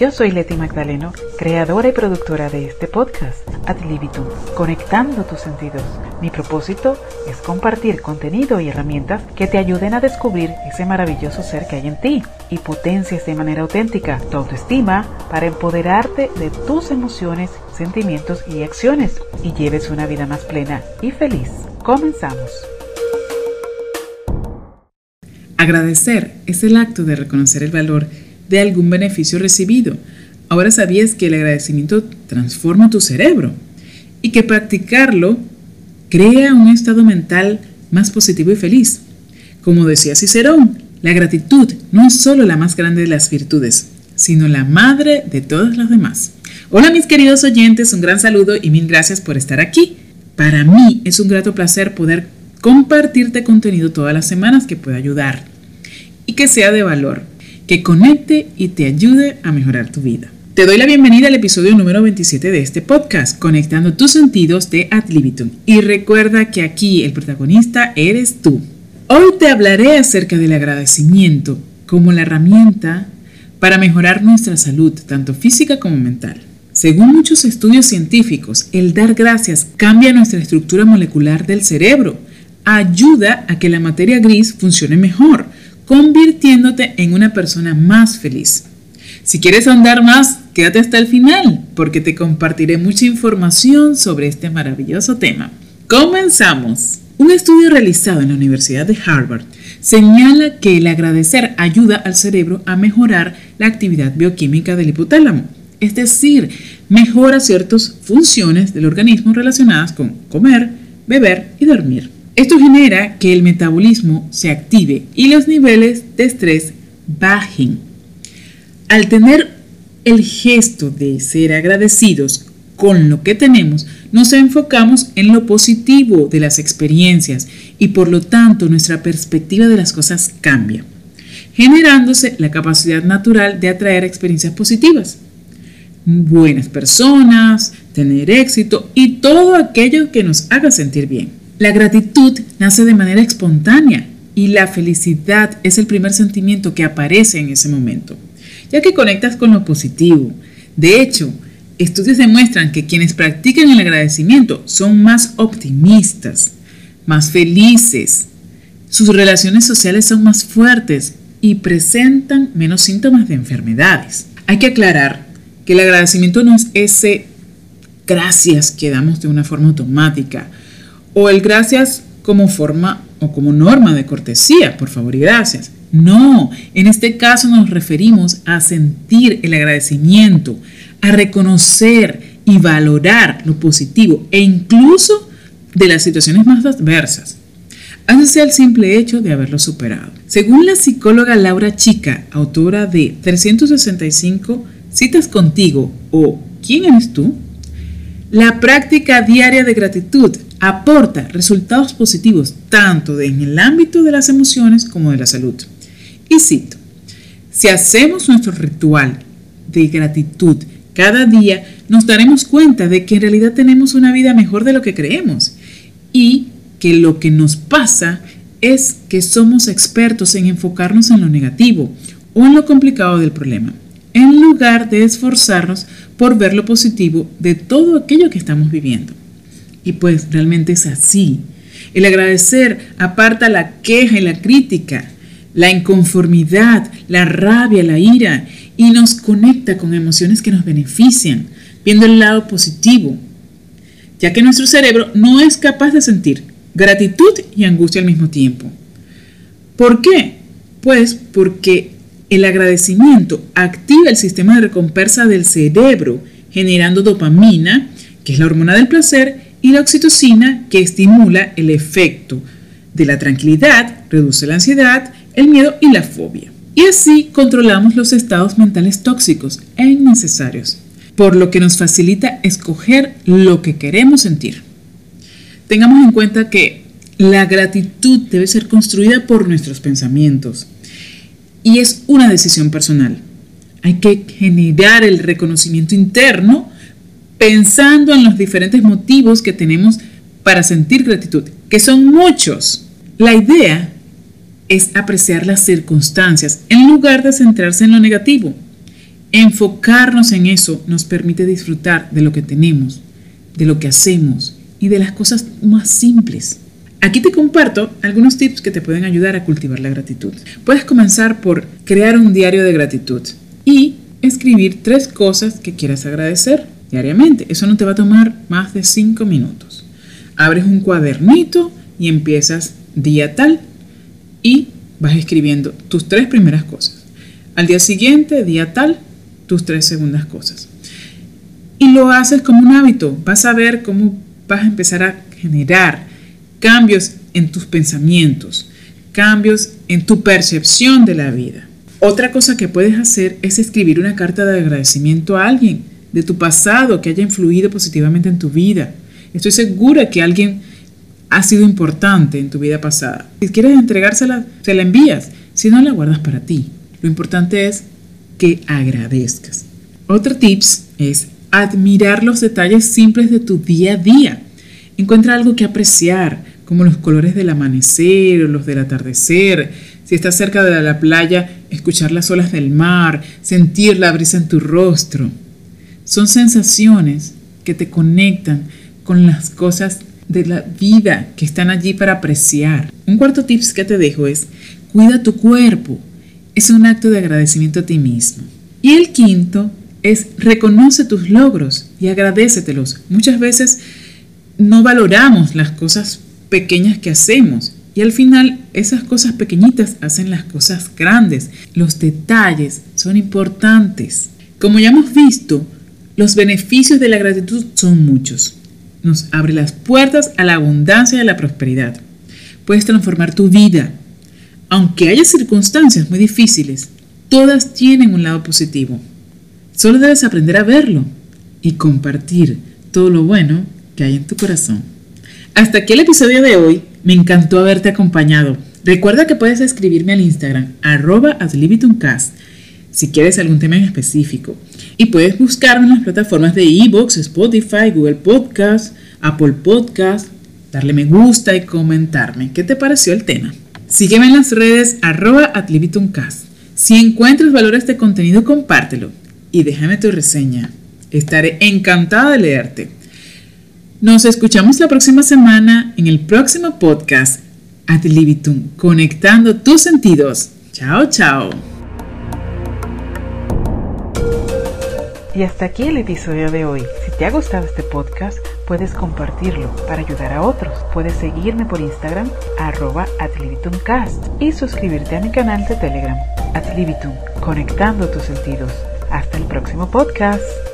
Yo soy Leti Magdaleno, creadora y productora de este podcast, Ad Libitum, conectando tus sentidos. Mi propósito es compartir contenido y herramientas que te ayuden a descubrir ese maravilloso ser que hay en ti y potencias de manera auténtica tu autoestima para empoderarte de tus emociones, sentimientos y acciones y lleves una vida más plena y feliz. Comenzamos. Agradecer es el acto de reconocer el valor de algún beneficio recibido. Ahora sabías que el agradecimiento transforma tu cerebro y que practicarlo crea un estado mental más positivo y feliz. Como decía Cicerón, la gratitud no es solo la más grande de las virtudes, sino la madre de todas las demás. Hola mis queridos oyentes, un gran saludo y mil gracias por estar aquí. Para mí es un grato placer poder compartirte contenido todas las semanas que pueda ayudar y que sea de valor, que conecte y te ayude a mejorar tu vida. Te doy la bienvenida al episodio número 27 de este podcast, Conectando tus sentidos de Ad Libitum. Y recuerda que aquí el protagonista eres tú. Hoy te hablaré acerca del agradecimiento como la herramienta para mejorar nuestra salud, tanto física como mental. Según muchos estudios científicos, el dar gracias cambia nuestra estructura molecular del cerebro ayuda a que la materia gris funcione mejor, convirtiéndote en una persona más feliz. Si quieres andar más, quédate hasta el final, porque te compartiré mucha información sobre este maravilloso tema. Comenzamos. Un estudio realizado en la Universidad de Harvard señala que el agradecer ayuda al cerebro a mejorar la actividad bioquímica del hipotálamo, es decir, mejora ciertas funciones del organismo relacionadas con comer, beber y dormir. Esto genera que el metabolismo se active y los niveles de estrés bajen. Al tener el gesto de ser agradecidos con lo que tenemos, nos enfocamos en lo positivo de las experiencias y por lo tanto nuestra perspectiva de las cosas cambia, generándose la capacidad natural de atraer experiencias positivas, buenas personas, tener éxito y todo aquello que nos haga sentir bien. La gratitud nace de manera espontánea y la felicidad es el primer sentimiento que aparece en ese momento, ya que conectas con lo positivo. De hecho, estudios demuestran que quienes practican el agradecimiento son más optimistas, más felices, sus relaciones sociales son más fuertes y presentan menos síntomas de enfermedades. Hay que aclarar que el agradecimiento no es ese gracias que damos de una forma automática, o el gracias como forma o como norma de cortesía, por favor y gracias. No, en este caso nos referimos a sentir el agradecimiento, a reconocer y valorar lo positivo e incluso de las situaciones más adversas. Hácese el simple hecho de haberlo superado. Según la psicóloga Laura Chica, autora de 365 citas contigo o ¿Quién eres tú? La práctica diaria de gratitud aporta resultados positivos tanto en el ámbito de las emociones como de la salud. Y cito, si hacemos nuestro ritual de gratitud cada día, nos daremos cuenta de que en realidad tenemos una vida mejor de lo que creemos y que lo que nos pasa es que somos expertos en enfocarnos en lo negativo o en lo complicado del problema, en lugar de esforzarnos por ver lo positivo de todo aquello que estamos viviendo. Y pues realmente es así. El agradecer aparta la queja y la crítica, la inconformidad, la rabia, la ira y nos conecta con emociones que nos benefician, viendo el lado positivo, ya que nuestro cerebro no es capaz de sentir gratitud y angustia al mismo tiempo. ¿Por qué? Pues porque el agradecimiento activa el sistema de recompensa del cerebro, generando dopamina, que es la hormona del placer, y la oxitocina que estimula el efecto de la tranquilidad, reduce la ansiedad, el miedo y la fobia. Y así controlamos los estados mentales tóxicos e innecesarios, por lo que nos facilita escoger lo que queremos sentir. Tengamos en cuenta que la gratitud debe ser construida por nuestros pensamientos y es una decisión personal. Hay que generar el reconocimiento interno pensando en los diferentes motivos que tenemos para sentir gratitud, que son muchos. La idea es apreciar las circunstancias en lugar de centrarse en lo negativo. Enfocarnos en eso nos permite disfrutar de lo que tenemos, de lo que hacemos y de las cosas más simples. Aquí te comparto algunos tips que te pueden ayudar a cultivar la gratitud. Puedes comenzar por crear un diario de gratitud y escribir tres cosas que quieras agradecer diariamente. Eso no te va a tomar más de cinco minutos. Abres un cuadernito y empiezas día tal y vas escribiendo tus tres primeras cosas. Al día siguiente, día tal, tus tres segundas cosas. Y lo haces como un hábito. Vas a ver cómo vas a empezar a generar cambios en tus pensamientos, cambios en tu percepción de la vida. Otra cosa que puedes hacer es escribir una carta de agradecimiento a alguien de tu pasado que haya influido positivamente en tu vida. Estoy segura que alguien ha sido importante en tu vida pasada. Si quieres entregársela, se la envías. Si no, la guardas para ti. Lo importante es que agradezcas. Otro tips es admirar los detalles simples de tu día a día. Encuentra algo que apreciar, como los colores del amanecer o los del atardecer. Si estás cerca de la playa, escuchar las olas del mar, sentir la brisa en tu rostro. Son sensaciones que te conectan con las cosas de la vida que están allí para apreciar. Un cuarto tips que te dejo es, cuida tu cuerpo. Es un acto de agradecimiento a ti mismo. Y el quinto es, reconoce tus logros y agradecetelos. Muchas veces no valoramos las cosas pequeñas que hacemos. Y al final esas cosas pequeñitas hacen las cosas grandes. Los detalles son importantes. Como ya hemos visto, los beneficios de la gratitud son muchos. Nos abre las puertas a la abundancia y a la prosperidad. Puedes transformar tu vida. Aunque haya circunstancias muy difíciles, todas tienen un lado positivo. Solo debes aprender a verlo y compartir todo lo bueno que hay en tu corazón. Hasta aquí el episodio de hoy. Me encantó haberte acompañado. Recuerda que puedes escribirme al Instagram, arroba si quieres algún tema en específico. Y puedes buscarme en las plataformas de Evox, Spotify, Google Podcast, Apple Podcast, darle me gusta y comentarme qué te pareció el tema. Sígueme en las redes arroba Si encuentras valor a este contenido, compártelo y déjame tu reseña. Estaré encantada de leerte. Nos escuchamos la próxima semana en el próximo podcast Ad Libitum, conectando tus sentidos. Chao, chao. Y hasta aquí el episodio de hoy. Si te ha gustado este podcast, puedes compartirlo para ayudar a otros. Puedes seguirme por Instagram, arroba adlibitumcast y suscribirte a mi canal de Telegram, Adlibitum, conectando tus sentidos. Hasta el próximo podcast.